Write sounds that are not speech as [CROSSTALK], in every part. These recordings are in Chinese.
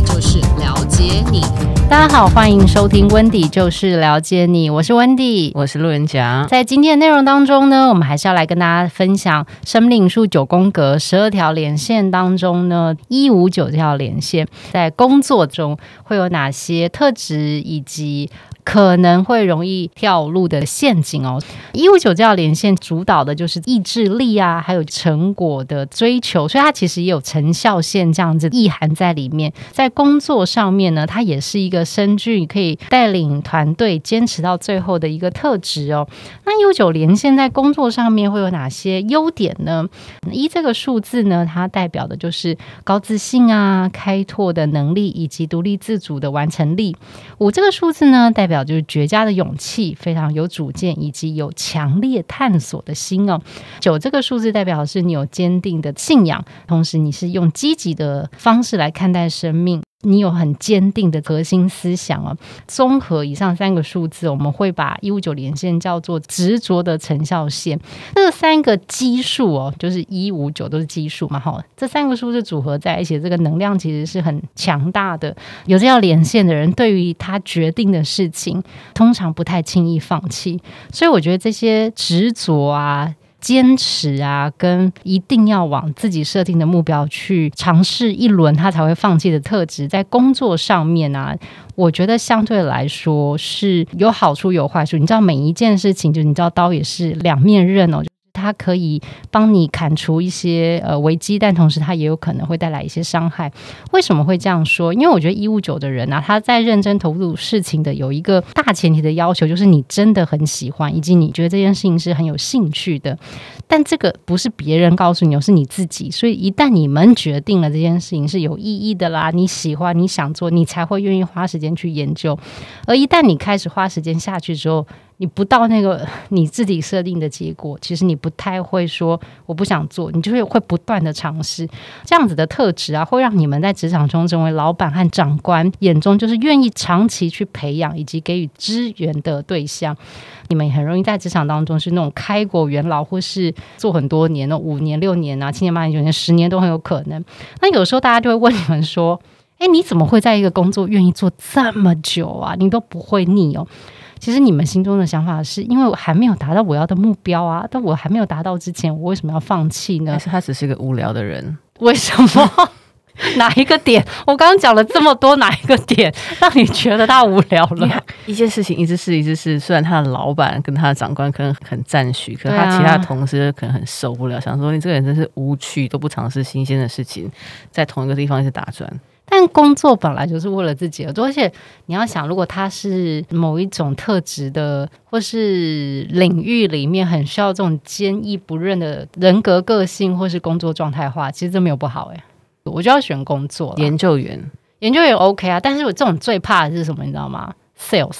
就是了解你。大家好，欢迎收听温迪就是了解你，我是温迪，我是路人甲。在今天的内容当中呢，我们还是要来跟大家分享生命灵数九宫格十二条连线当中呢，一五九这条连线在工作中会有哪些特质以及。可能会容易跳入的陷阱哦。一五九这条连线主导的就是意志力啊，还有成果的追求，所以它其实也有成效线这样子意涵在里面。在工作上面呢，它也是一个深具可以带领团队坚持到最后的一个特质哦。那一五九连线在工作上面会有哪些优点呢？一这个数字呢，它代表的就是高自信啊、开拓的能力以及独立自主的完成力。五这个数字呢，代表就是绝佳的勇气，非常有主见，以及有强烈探索的心哦。九这个数字代表的是你有坚定的信仰，同时你是用积极的方式来看待生命。你有很坚定的核心思想哦。综合以上三个数字，我们会把一五九连线叫做执着的成效线。这三个基数哦，就是一五九都是基数嘛，哈。这三个数字组合在一起，这个能量其实是很强大的。有这条连线的人，对于他决定的事情，通常不太轻易放弃。所以我觉得这些执着啊。坚持啊，跟一定要往自己设定的目标去尝试一轮，他才会放弃的特质，在工作上面啊，我觉得相对来说是有好处有坏处。你知道，每一件事情，就你知道，刀也是两面刃哦。它可以帮你砍除一些呃危机，但同时它也有可能会带来一些伤害。为什么会这样说？因为我觉得一五九的人啊，他在认真投入事情的有一个大前提的要求，就是你真的很喜欢，以及你觉得这件事情是很有兴趣的。但这个不是别人告诉你，而是你自己。所以一旦你们决定了这件事情是有意义的啦，你喜欢，你想做，你才会愿意花时间去研究。而一旦你开始花时间下去之后，你不到那个你自己设定的结果，其实你不太会说我不想做，你就会会不断的尝试。这样子的特质啊，会让你们在职场中成为老板和长官眼中就是愿意长期去培养以及给予支援的对象。你们也很容易在职场当中是那种开国元老，或是做很多年的五年、六年啊、七年、八年、九年、十年都很有可能。那有时候大家就会问你们说：“哎，你怎么会在一个工作愿意做这么久啊？你都不会腻哦？”其实你们心中的想法是因为我还没有达到我要的目标啊，但我还没有达到之前，我为什么要放弃呢？还是他只是个无聊的人？为什么？[LAUGHS] 哪一个点？我刚刚讲了这么多，哪一个点 [LAUGHS] 让你觉得他无聊了？一件事情一直是，一直是。虽然他的老板跟他的长官可能很赞许，可是他其他同事可能很受不了，想说你这个人真是无趣，都不尝试新鲜的事情，在同一个地方一直打转。但工作本来就是为了自己而做，而且你要想，如果他是某一种特质的，或是领域里面很需要这种坚毅不认的人格个性，或是工作状态的话，其实这没有不好哎。我就要选工作，研究员，研究员 OK 啊。但是我这种最怕的是什么，你知道吗？Sales，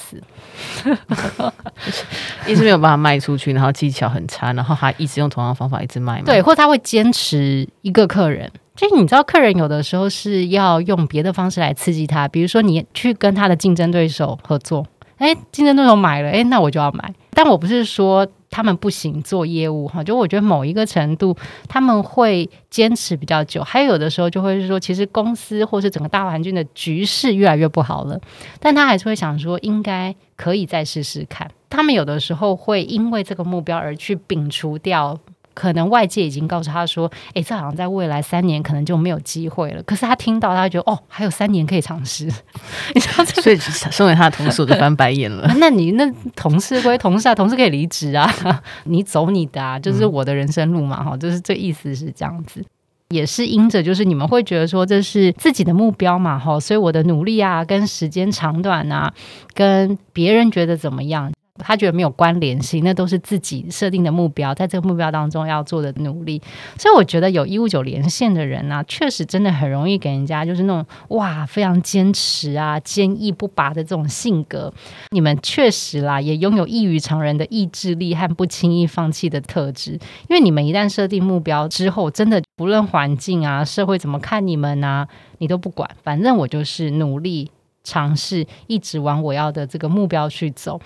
[LAUGHS] 一直没有办法卖出去，然后技巧很差，然后还一直用同样的方法一直卖。对，或他会坚持一个客人。就是你知道，客人有的时候是要用别的方式来刺激他，比如说你去跟他的竞争对手合作，诶，竞争对手买了，诶，那我就要买。但我不是说他们不行做业务哈，就我觉得某一个程度他们会坚持比较久，还有的时候就会是说，其实公司或是整个大环境的局势越来越不好了，但他还是会想说，应该可以再试试看。他们有的时候会因为这个目标而去摒除掉。可能外界已经告诉他说：“诶，这好像在未来三年可能就没有机会了。”可是他听到，他觉得：“哦，还有三年可以尝试。[LAUGHS] ”你知道，所以身为他的同事我就翻白眼了。[LAUGHS] 那你那同事归同事啊，同事可以离职啊，[LAUGHS] 你走你的啊，就是我的人生路嘛，哈、嗯，就是这意思是这样子。也是因着，就是你们会觉得说这是自己的目标嘛，哈，所以我的努力啊，跟时间长短啊，跟别人觉得怎么样。他觉得没有关联性，那都是自己设定的目标，在这个目标当中要做的努力。所以我觉得有一五九连线的人啊，确实真的很容易给人家就是那种哇，非常坚持啊、坚毅不拔的这种性格。你们确实啦，也拥有异于常人的意志力和不轻易放弃的特质。因为你们一旦设定目标之后，真的不论环境啊、社会怎么看你们啊，你都不管，反正我就是努力尝试，一直往我要的这个目标去走。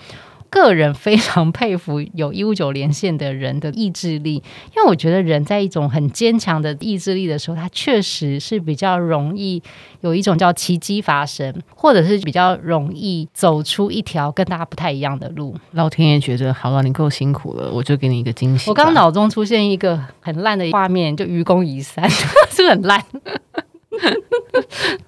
个人非常佩服有一五九连线的人的意志力，因为我觉得人在一种很坚强的意志力的时候，他确实是比较容易有一种叫奇迹发生，或者是比较容易走出一条跟大家不太一样的路。老天爷觉得好了，你够辛苦了，我就给你一个惊喜。我刚脑中出现一个很烂的画面，就愚公移山，[LAUGHS] 是不是很烂？[LAUGHS]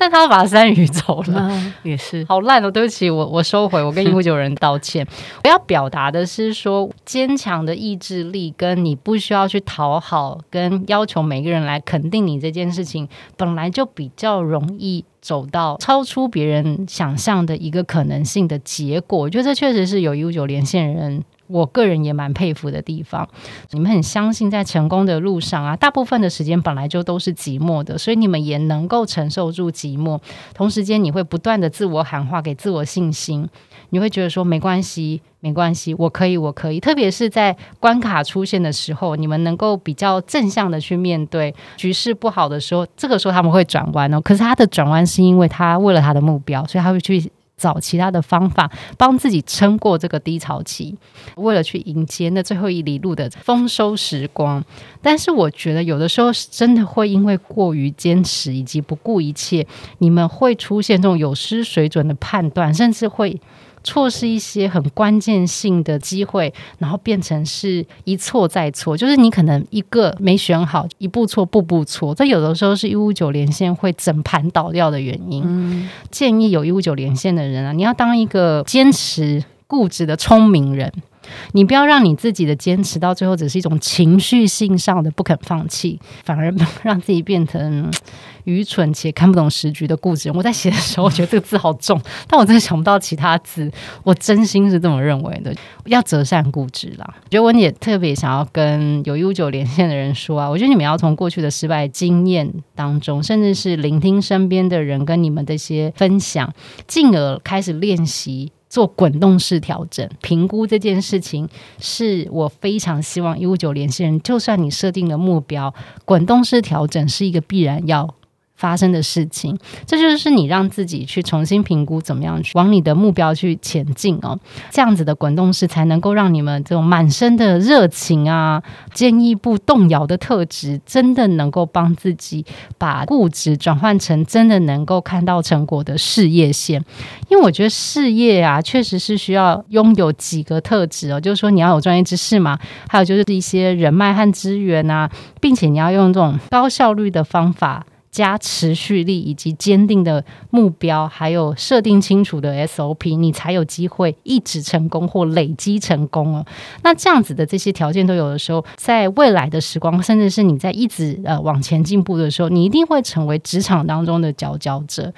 但他把三鱼走了，嗯、也是好烂哦！对不起，我我收回，我跟一五九人道歉。[LAUGHS] 我要表达的是说，坚强的意志力跟你不需要去讨好，跟要求每个人来肯定你这件事情，本来就比较容易走到超出别人想象的一个可能性的结果。我觉得这确实是有一五九连线人。我个人也蛮佩服的地方，你们很相信在成功的路上啊，大部分的时间本来就都是寂寞的，所以你们也能够承受住寂寞。同时间，你会不断的自我喊话，给自我信心，你会觉得说没关系，没关系，我可以，我可以。特别是在关卡出现的时候，你们能够比较正向的去面对局势不好的时候，这个时候他们会转弯哦。可是他的转弯是因为他为了他的目标，所以他会去。找其他的方法帮自己撑过这个低潮期，为了去迎接那最后一里路的丰收时光。但是我觉得有的时候真的会因为过于坚持以及不顾一切，你们会出现这种有失水准的判断，甚至会。错失一些很关键性的机会，然后变成是一错再错，就是你可能一个没选好，一步错步步错。这有的时候是一五九连线会整盘倒掉的原因。嗯、建议有一五九连线的人啊，你要当一个坚持固执的聪明人。你不要让你自己的坚持到最后只是一种情绪性上的不肯放弃，反而 [LAUGHS] 让自己变成愚蠢且看不懂时局的固执。我在写的时候，我觉得这个字好重，但我真的想不到其他字。我真心是这么认为的，要择善固执啦。我觉得我也特别想要跟有一五九连线的人说啊，我觉得你们要从过去的失败经验当中，甚至是聆听身边的人跟你们的一些分享，进而开始练习。做滚动式调整评估这件事情，是我非常希望一五九联系人，就算你设定了目标，滚动式调整是一个必然要发生的事情，这就是你让自己去重新评估怎么样去往你的目标去前进哦。这样子的滚动式才能够让你们这种满身的热情啊、坚毅不动摇的特质，真的能够帮自己把固执转换成真的能够看到成果的事业线。因为我觉得事业啊，确实是需要拥有几个特质哦，就是说你要有专业知识嘛，还有就是一些人脉和资源啊，并且你要用这种高效率的方法。加持续力以及坚定的目标，还有设定清楚的 SOP，你才有机会一直成功或累积成功哦。那这样子的这些条件都有的时候，在未来的时光，甚至是你在一直呃往前进步的时候，你一定会成为职场当中的佼佼者。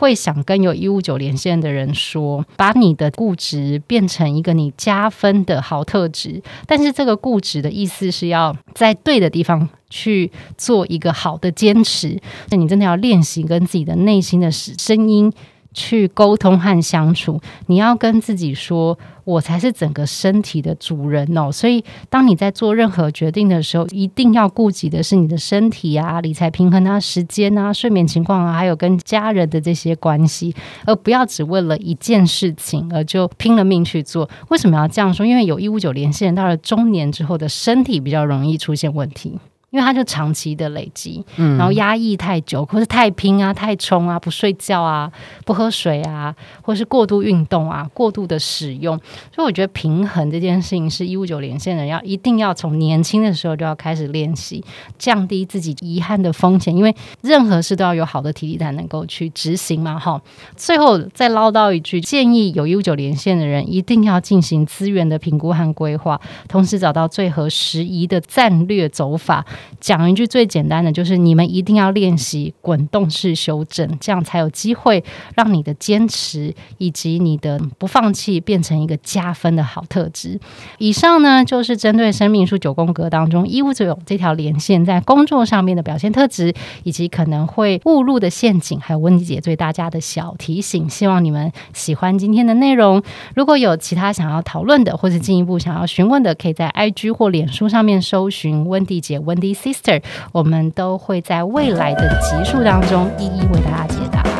会想跟有一五九连线的人说，把你的固执变成一个你加分的好特质。但是这个固执的意思是要在对的地方去做一个好的坚持。那你真的要练习跟自己的内心的声音。去沟通和相处，你要跟自己说：“我才是整个身体的主人哦。”所以，当你在做任何决定的时候，一定要顾及的是你的身体啊、理财平衡啊、时间啊、睡眠情况啊，还有跟家人的这些关系，而不要只为了一件事情而就拼了命去做。为什么要这样说？因为有一五九连线到了中年之后的身体比较容易出现问题。因为他就长期的累积，然后压抑太久，或是太拼啊、太冲啊、不睡觉啊、不喝水啊，或是过度运动啊、过度的使用，所以我觉得平衡这件事情是一五九连线人要一定要从年轻的时候就要开始练习，降低自己遗憾的风险，因为任何事都要有好的体力才能够去执行嘛。哈，最后再唠叨一句，建议有一五九连线的人一定要进行资源的评估和规划，同时找到最合时宜的战略走法。讲一句最简单的，就是你们一定要练习滚动式修正，这样才有机会让你的坚持以及你的不放弃变成一个加分的好特质。以上呢，就是针对生命数九宫格当中一五九这条连线在工作上面的表现特质，以及可能会误入的陷阱，还有温迪姐对大家的小提醒。希望你们喜欢今天的内容。如果有其他想要讨论的，或者进一步想要询问的，可以在 IG 或脸书上面搜寻温迪姐温迪 Sister，我们都会在未来的集数当中一一为大家解答。